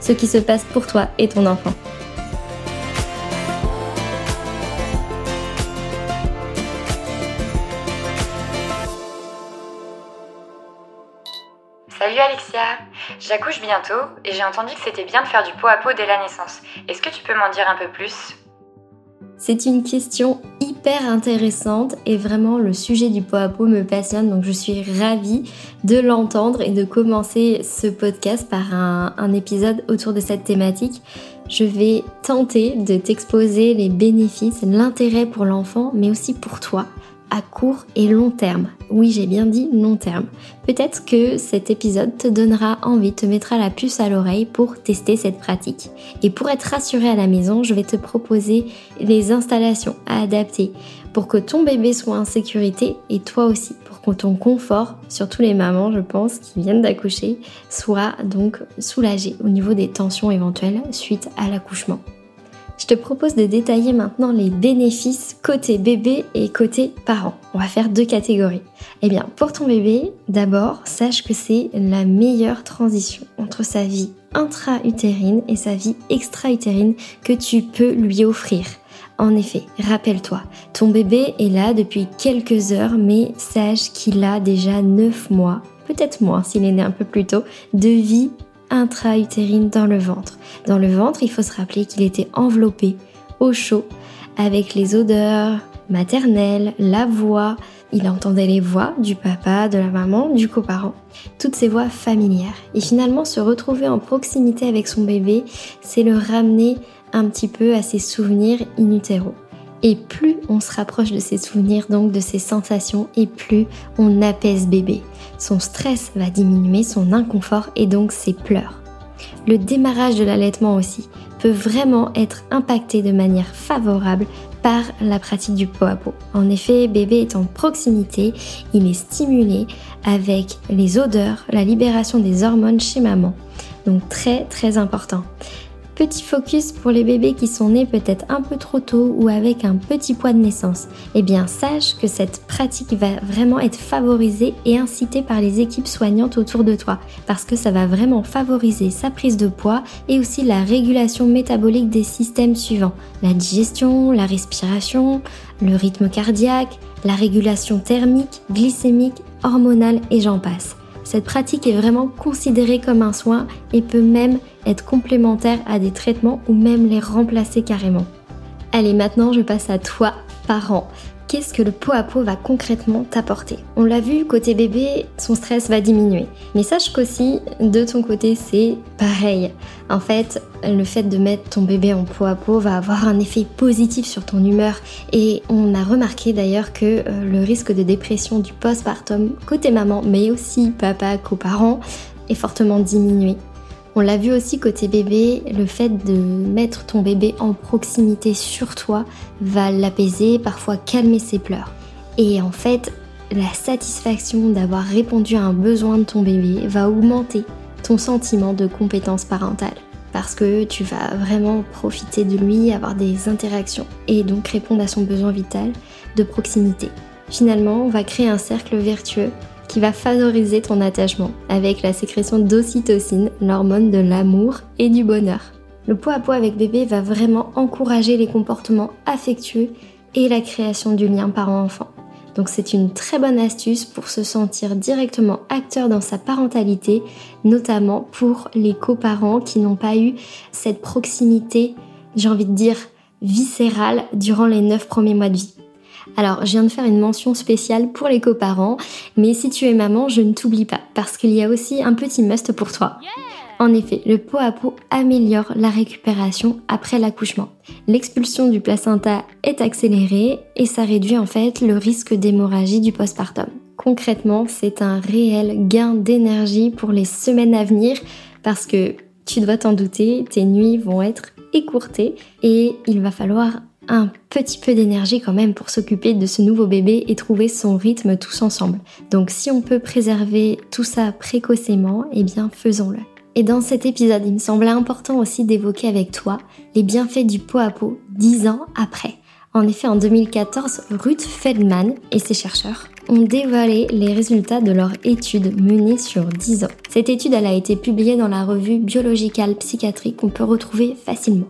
ce qui se passe pour toi et ton enfant. Salut Alexia J'accouche bientôt et j'ai entendu que c'était bien de faire du pot à pot dès la naissance. Est-ce que tu peux m'en dire un peu plus? C'est une question intéressante et vraiment le sujet du pot à pot me passionne donc je suis ravie de l'entendre et de commencer ce podcast par un épisode autour de cette thématique. Je vais tenter de t'exposer les bénéfices, l'intérêt pour l'enfant mais aussi pour toi à court et long terme. Oui, j'ai bien dit long terme. Peut-être que cet épisode te donnera envie, te mettra la puce à l'oreille pour tester cette pratique. Et pour être rassuré à la maison, je vais te proposer les installations à adapter pour que ton bébé soit en sécurité et toi aussi, pour que ton confort, surtout les mamans, je pense, qui viennent d'accoucher, soit donc soulagé au niveau des tensions éventuelles suite à l'accouchement. Je te propose de détailler maintenant les bénéfices côté bébé et côté parent. On va faire deux catégories. Eh bien, pour ton bébé, d'abord, sache que c'est la meilleure transition entre sa vie intra-utérine et sa vie extra-utérine que tu peux lui offrir. En effet, rappelle-toi, ton bébé est là depuis quelques heures, mais sache qu'il a déjà 9 mois, peut-être moins s'il est né un peu plus tôt, de vie intra-utérine dans le ventre. Dans le ventre, il faut se rappeler qu'il était enveloppé au chaud avec les odeurs maternelles, la voix. Il entendait les voix du papa, de la maman, du coparent, toutes ces voix familières. Et finalement, se retrouver en proximité avec son bébé, c'est le ramener un petit peu à ses souvenirs in utero. Et plus on se rapproche de ses souvenirs, donc de ses sensations, et plus on apaise bébé. Son stress va diminuer, son inconfort et donc ses pleurs. Le démarrage de l'allaitement aussi peut vraiment être impacté de manière favorable par la pratique du pot à pot. En effet, bébé est en proximité, il est stimulé avec les odeurs, la libération des hormones chez maman. Donc très très important. Petit focus pour les bébés qui sont nés peut-être un peu trop tôt ou avec un petit poids de naissance. Eh bien, sache que cette pratique va vraiment être favorisée et incitée par les équipes soignantes autour de toi parce que ça va vraiment favoriser sa prise de poids et aussi la régulation métabolique des systèmes suivants la digestion, la respiration, le rythme cardiaque, la régulation thermique, glycémique, hormonale et j'en passe. Cette pratique est vraiment considérée comme un soin et peut même être complémentaire à des traitements ou même les remplacer carrément. Allez, maintenant je passe à toi, parent. Qu'est-ce que le pot à pot va concrètement t'apporter On l'a vu, côté bébé, son stress va diminuer. Mais sache qu'aussi, de ton côté, c'est pareil. En fait, le fait de mettre ton bébé en pot à pot va avoir un effet positif sur ton humeur. Et on a remarqué d'ailleurs que euh, le risque de dépression du postpartum, côté maman, mais aussi papa, coparent, est fortement diminué. On l'a vu aussi côté bébé, le fait de mettre ton bébé en proximité sur toi va l'apaiser, parfois calmer ses pleurs. Et en fait, la satisfaction d'avoir répondu à un besoin de ton bébé va augmenter ton sentiment de compétence parentale. parce que tu vas vraiment profiter de lui, avoir des interactions et donc répondre à son besoin vital de proximité. Finalement, on va créer un cercle vertueux qui va favoriser ton attachement avec la sécrétion d'ocytocine, l'hormone de l'amour et du bonheur. Le pot à pot avec bébé va vraiment encourager les comportements affectueux et la création du lien parent-enfant. Donc c'est une très bonne astuce pour se sentir directement acteur dans sa parentalité, notamment pour les coparents qui n'ont pas eu cette proximité, j'ai envie de dire, viscérale durant les 9 premiers mois de vie. Alors, je viens de faire une mention spéciale pour les coparents, mais si tu es maman, je ne t'oublie pas, parce qu'il y a aussi un petit must pour toi. En effet, le pot à pot améliore la récupération après l'accouchement. L'expulsion du placenta est accélérée et ça réduit en fait le risque d'hémorragie du postpartum. Concrètement, c'est un réel gain d'énergie pour les semaines à venir parce que tu dois t'en douter, tes nuits vont être écourtées et il va falloir un petit peu d'énergie quand même pour s'occuper de ce nouveau bébé et trouver son rythme tous ensemble. Donc si on peut préserver tout ça précocement, eh bien faisons-le. Et dans cet épisode, il me semblait important aussi d'évoquer avec toi les bienfaits du pot à pot dix ans après. En effet, en 2014, Ruth Feldman et ses chercheurs ont dévoilé les résultats de leur étude menée sur 10 ans. Cette étude elle a été publiée dans la revue Biological Psychiatrique qu'on peut retrouver facilement.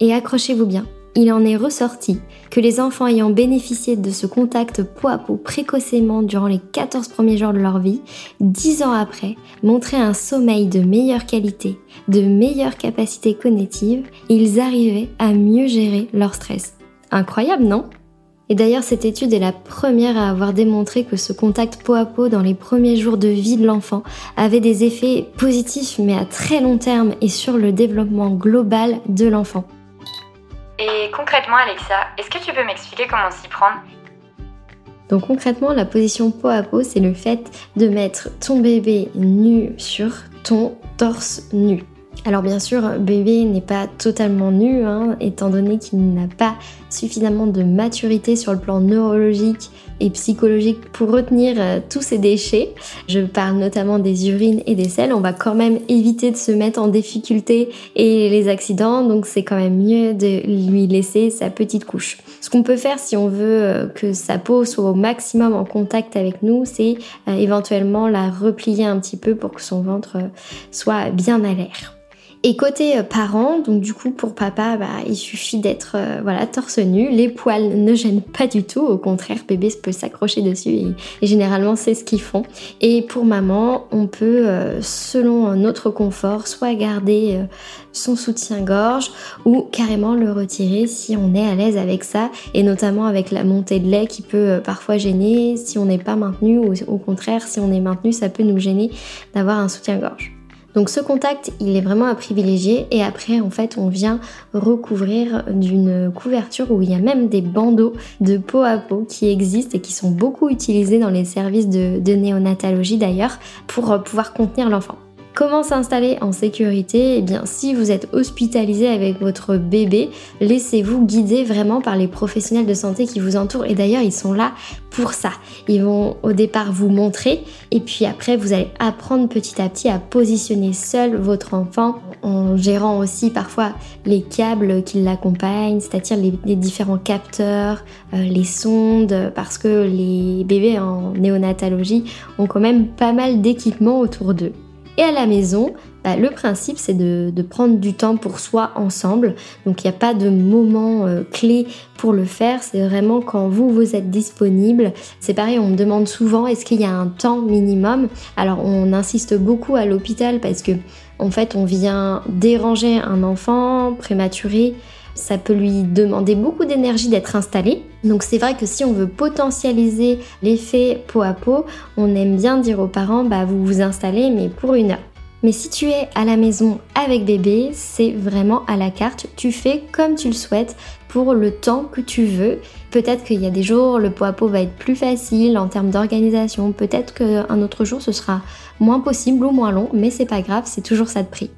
Et accrochez-vous bien, il en est ressorti que les enfants ayant bénéficié de ce contact peau à peau précocement durant les 14 premiers jours de leur vie, 10 ans après, montraient un sommeil de meilleure qualité, de meilleure capacité cognitive, et ils arrivaient à mieux gérer leur stress. Incroyable, non? Et d'ailleurs, cette étude est la première à avoir démontré que ce contact peau à peau dans les premiers jours de vie de l'enfant avait des effets positifs mais à très long terme et sur le développement global de l'enfant. Et concrètement, Alexa, est-ce que tu peux m'expliquer comment s'y prendre? Donc concrètement, la position peau à peau, c'est le fait de mettre ton bébé nu sur ton torse nu. Alors bien sûr, bébé n'est pas totalement nu, hein, étant donné qu'il n'a pas suffisamment de maturité sur le plan neurologique et psychologique pour retenir euh, tous ces déchets. Je parle notamment des urines et des selles. On va quand même éviter de se mettre en difficulté et les accidents, donc c'est quand même mieux de lui laisser sa petite couche. Ce qu'on peut faire si on veut euh, que sa peau soit au maximum en contact avec nous, c'est euh, éventuellement la replier un petit peu pour que son ventre soit bien à l'air. Et côté euh, parents, donc du coup pour papa, bah, il suffit d'être euh, voilà torse nu, les poils ne gênent pas du tout, au contraire bébé peut s'accrocher dessus et, généralement c'est ce qu'ils font. Et pour maman, on peut euh, selon notre confort soit garder son soutien-gorge ou carrément le retirer si on est à l'aise avec ça et notamment avec la montée de lait qui peut parfois gêner si on n'est pas maintenu ou au contraire si on est maintenu ça peut nous gêner d'avoir un soutien-gorge. Donc ce contact, il est vraiment à privilégier et après en fait on vient recouvrir d'une couverture où il y a même des bandeaux de peau à peau qui existent et qui sont beaucoup utilisés dans les services de, de néonatologie d'ailleurs pour pouvoir contenir l'enfant. Comment s'installer en sécurité Eh bien, si vous êtes hospitalisé avec votre bébé, laissez-vous guider vraiment par les professionnels de santé qui vous entourent. Et d'ailleurs, ils sont là pour ça. Ils vont au départ vous montrer et puis après, vous allez apprendre petit à petit à positionner seul votre enfant en gérant aussi parfois les câbles qui l'accompagnent, c'est-à-dire les, différents capteurs, euh, les sondes, parce que les bébés en néonatologie ont quand même pas mal d'équipements autour d'eux. Et à la maison, bah, le principe c'est de, prendre du temps pour soi ensemble. Donc il n'y a pas de moment euh, clé pour le faire. C'est vraiment quand vous vous êtes disponible. C'est pareil, on me demande souvent est-ce qu'il y a un temps minimum? Alors on insiste beaucoup à l'hôpital parce que en fait on vient déranger un enfant prématuré ça peut lui demander beaucoup d'énergie d'être installé. Donc c'est vrai que si on veut potentialiser l'effet peau à peau, on aime bien dire aux parents, bah vous vous installez mais pour une heure. Mais si tu es à la maison avec bébé, c'est vraiment à la carte. Tu fais comme tu le souhaites pour le temps que tu veux. Peut-être qu'il y a des jours, le pot à peau va être plus facile en termes d'organisation. Peut-être qu'un autre jour, ce sera moins possible ou moins long, mais c'est pas grave, c'est toujours ça de prix.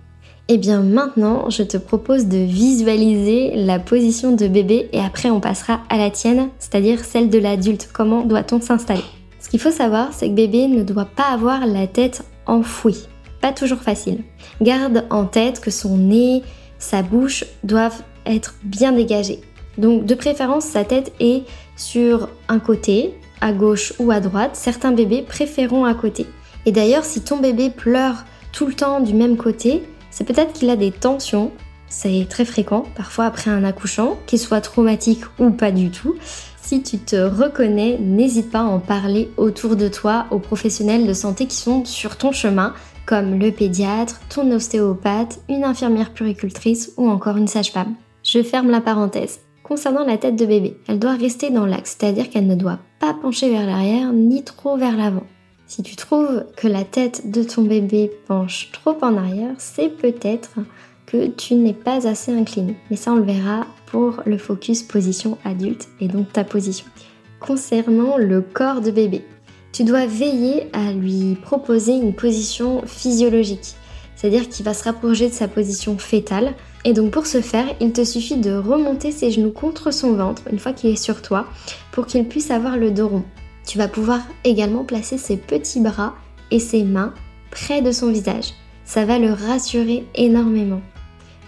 Et eh bien maintenant, je te propose de visualiser la position de bébé et après on passera à la tienne, c'est-à-dire celle de l'adulte. Comment doit-on s'installer? Ce qu'il faut savoir, c'est que bébé ne doit pas avoir la tête enfouie. pas toujours facile. Garde en tête que son nez, sa bouche doivent être bien dégagés. Donc de préférence, sa tête est sur un côté, à gauche ou à droite. Certains bébés préféreront à côté. Et d'ailleurs, si ton bébé pleure tout le temps du même côté, c'est peut-être qu'il a des tensions. C'est très fréquent, parfois après un accouchement, qu'il soit traumatique ou pas du tout. Si tu te reconnais, n'hésite pas à en parler autour de toi aux professionnels de santé qui sont sur ton chemin, comme le pédiatre, ton ostéopathe, une infirmière puricultrice ou encore une sage-femme. Je ferme la parenthèse. Concernant la tête de bébé, elle doit rester dans l'axe, c'est-à-dire qu'elle ne doit pas pencher vers l'arrière ni trop vers l'avant. Si tu trouves que la tête de ton bébé penche trop en arrière, c'est peut-être que tu n'es pas assez incliné. Mais ça, on le verra pour le focus position adulte et donc ta position. Concernant le corps de bébé, tu dois veiller à lui proposer une position physiologique, c'est-à-dire qu'il va se rapprocher de sa position fétale. Et donc pour ce faire, il te suffit de remonter ses genoux contre son ventre une fois qu'il est sur toi pour qu'il puisse avoir le dos rond. Tu vas pouvoir également placer ses petits bras et ses mains près de son visage. Ça va le rassurer énormément.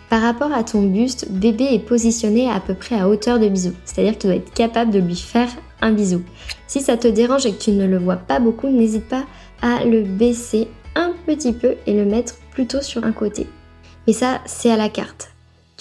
Par rapport à ton buste, bébé est positionné à peu près à hauteur de bisou, c'est-à-dire que tu dois être capable de lui faire un bisou. Si ça te dérange et que tu ne le vois pas beaucoup, n'hésite pas à le baisser un petit peu et le mettre plutôt sur un côté. Mais ça, c'est à la carte.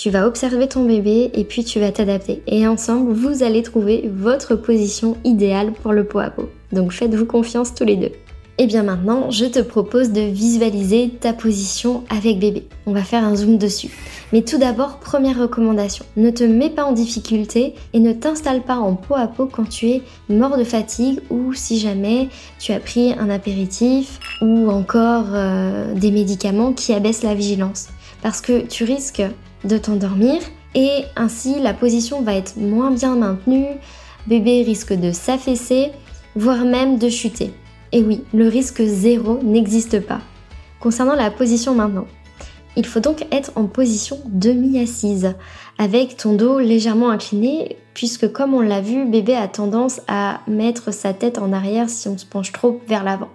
Tu vas observer ton bébé et puis tu vas t'adapter. Et ensemble, vous allez trouver votre position idéale pour le pot à pot. Donc faites-vous confiance tous les deux. Et bien maintenant, je te propose de visualiser ta position avec bébé. On va faire un zoom dessus. Mais tout d'abord, première recommandation, ne te mets pas en difficulté et ne t'installe pas en peau à peau quand tu es mort de fatigue ou si jamais tu as pris un apéritif ou encore euh, des médicaments qui abaissent la vigilance. Parce que tu risques de t'endormir et ainsi la position va être moins bien maintenue, bébé risque de s'affaisser, voire même de chuter. Et oui, le risque zéro n'existe pas. Concernant la position maintenant, il faut donc être en position demi-assise, avec ton dos légèrement incliné, puisque comme on l'a vu, bébé a tendance à mettre sa tête en arrière si on se penche trop vers l'avant.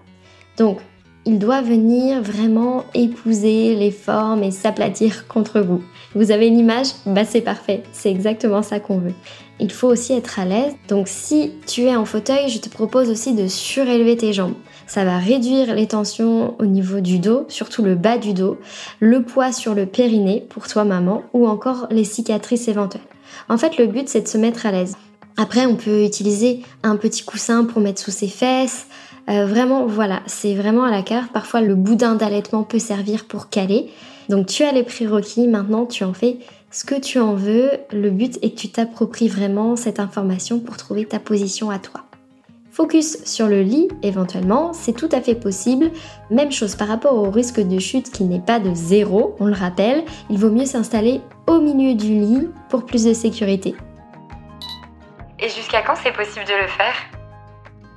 Donc, il doit venir vraiment épouser les formes et s'aplatir contre vous. Vous avez une image? Bah c'est parfait, c'est exactement ça qu'on veut. Il faut aussi être à l'aise, donc si tu es en fauteuil, je te propose aussi de surélever tes jambes. Ça va réduire les tensions au niveau du dos, surtout le bas du dos, le poids sur le périnée pour toi maman, ou encore les cicatrices éventuelles. En fait, le but c'est de se mettre à l'aise. Après, on peut utiliser un petit coussin pour mettre sous ses fesses, euh, vraiment, voilà, c'est vraiment à la carte. Parfois, le boudin d'allaitement peut servir pour caler. Donc, tu as les prérequis. Maintenant, tu en fais ce que tu en veux. Le but est que tu t'appropries vraiment cette information pour trouver ta position à toi. Focus sur le lit éventuellement, c'est tout à fait possible. Même chose par rapport au risque de chute qui n'est pas de zéro, on le rappelle, il vaut mieux s'installer au milieu du lit pour plus de sécurité. Et jusqu'à quand c'est possible de le faire?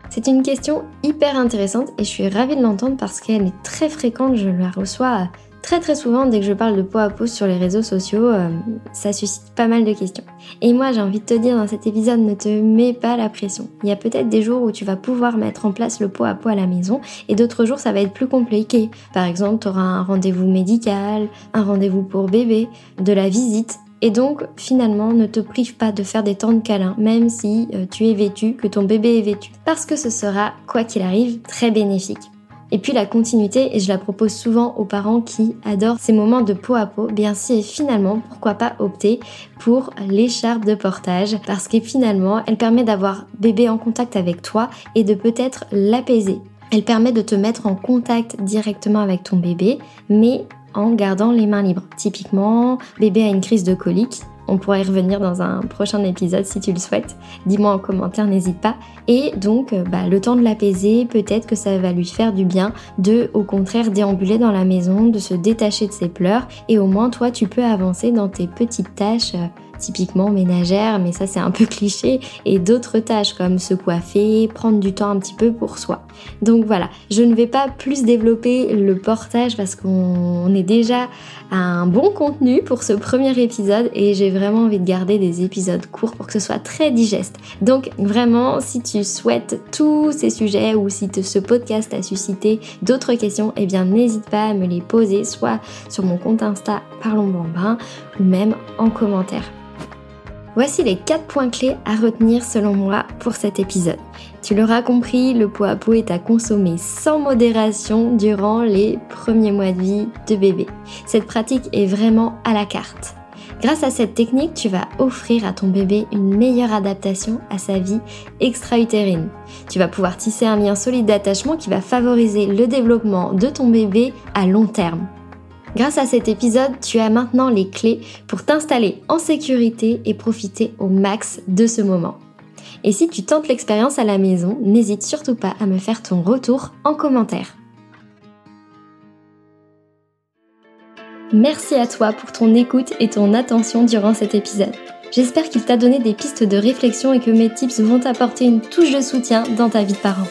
C'est une question hyper intéressante et je suis ravie de l'entendre parce qu'elle est très fréquente, je la reçois très très souvent dès que je parle de peau à peau sur les réseaux sociaux, euh, ça suscite pas mal de questions. Et moi j'ai envie de te dire dans cet épisode, ne te mets pas la pression. Il y a peut-être des jours où tu vas pouvoir mettre en place le pot à pot à la maison et d'autres jours ça va être plus compliqué. Par exemple, tu auras un rendez-vous médical, un rendez-vous pour bébé, de la visite et donc, finalement, ne te prive pas de faire des temps de câlin, même si euh, tu es vêtu, que ton bébé est vêtu. Parce que ce sera, quoi qu'il arrive, très bénéfique. Et puis la continuité, et je la propose souvent aux parents qui adorent ces moments de peau à peau, bien si finalement, pourquoi pas opter pour l'écharpe de portage, parce que finalement, elle permet d'avoir bébé en contact avec toi et de peut-être l'apaiser. Elle permet de te mettre en contact directement avec ton bébé, mais en gardant les mains libres. Typiquement, bébé a une crise de colique. On pourra y revenir dans un prochain épisode si tu le souhaites. Dis-moi en commentaire, n'hésite pas. Et donc, euh, bah, le temps de l'apaiser, peut-être que ça va lui faire du bien de, au contraire, déambuler dans la maison, de se détacher de ses pleurs. Et au moins, toi, tu peux avancer dans tes petites tâches euh, typiquement ménagères, mais ça c'est un peu cliché, et d'autres tâches comme se coiffer, prendre du temps un petit peu pour soi. Donc voilà, je ne vais pas plus développer le portage parce qu'on est déjà à un bon contenu pour ce premier épisode et j'ai vraiment envie de garder des épisodes courts pour que ce soit très digeste. Donc vraiment, si tu souhaites tous ces sujets ou si ce podcast a suscité d'autres questions, eh bien n'hésite pas à me les poser soit sur mon compte Insta Parlons Bambin ou même en commentaire. Voici les 4 points clés à retenir selon moi pour cet épisode. Tu l'auras compris, le pot à pot est à consommer sans modération durant les premiers mois de vie de bébé. Cette pratique est vraiment à la carte. Grâce à cette technique, tu vas offrir à ton bébé une meilleure adaptation à sa vie extra-utérine. Tu vas pouvoir tisser un lien solide d'attachement qui va favoriser le développement de ton bébé à long terme. Grâce à cet épisode, tu as maintenant les clés pour t'installer en sécurité et profiter au max de ce moment. Et si tu tentes l'expérience à la maison, n'hésite surtout pas à me faire ton retour en commentaire. Merci à toi pour ton écoute et ton attention durant cet épisode. J'espère qu'il t'a donné des pistes de réflexion et que mes tips vont t'apporter une touche de soutien dans ta vie de parent.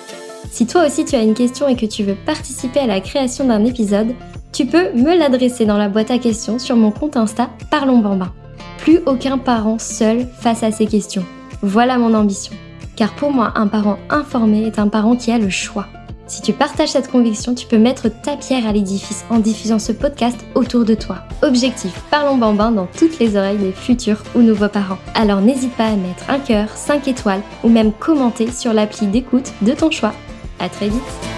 Si toi aussi tu as une question et que tu veux participer à la création d'un épisode, tu peux me l'adresser dans la boîte à questions sur mon compte Insta Parlons Bambin. Plus aucun parent seul face à ces questions. Voilà mon ambition. Car pour moi, un parent informé est un parent qui a le choix. Si tu partages cette conviction, tu peux mettre ta pierre à l'édifice en diffusant ce podcast autour de toi. Objectif, parlons bambin dans toutes les oreilles des futurs ou nouveaux parents. Alors n'hésite pas à mettre un cœur, 5 étoiles ou même commenter sur l'appli d'écoute de ton choix. À très vite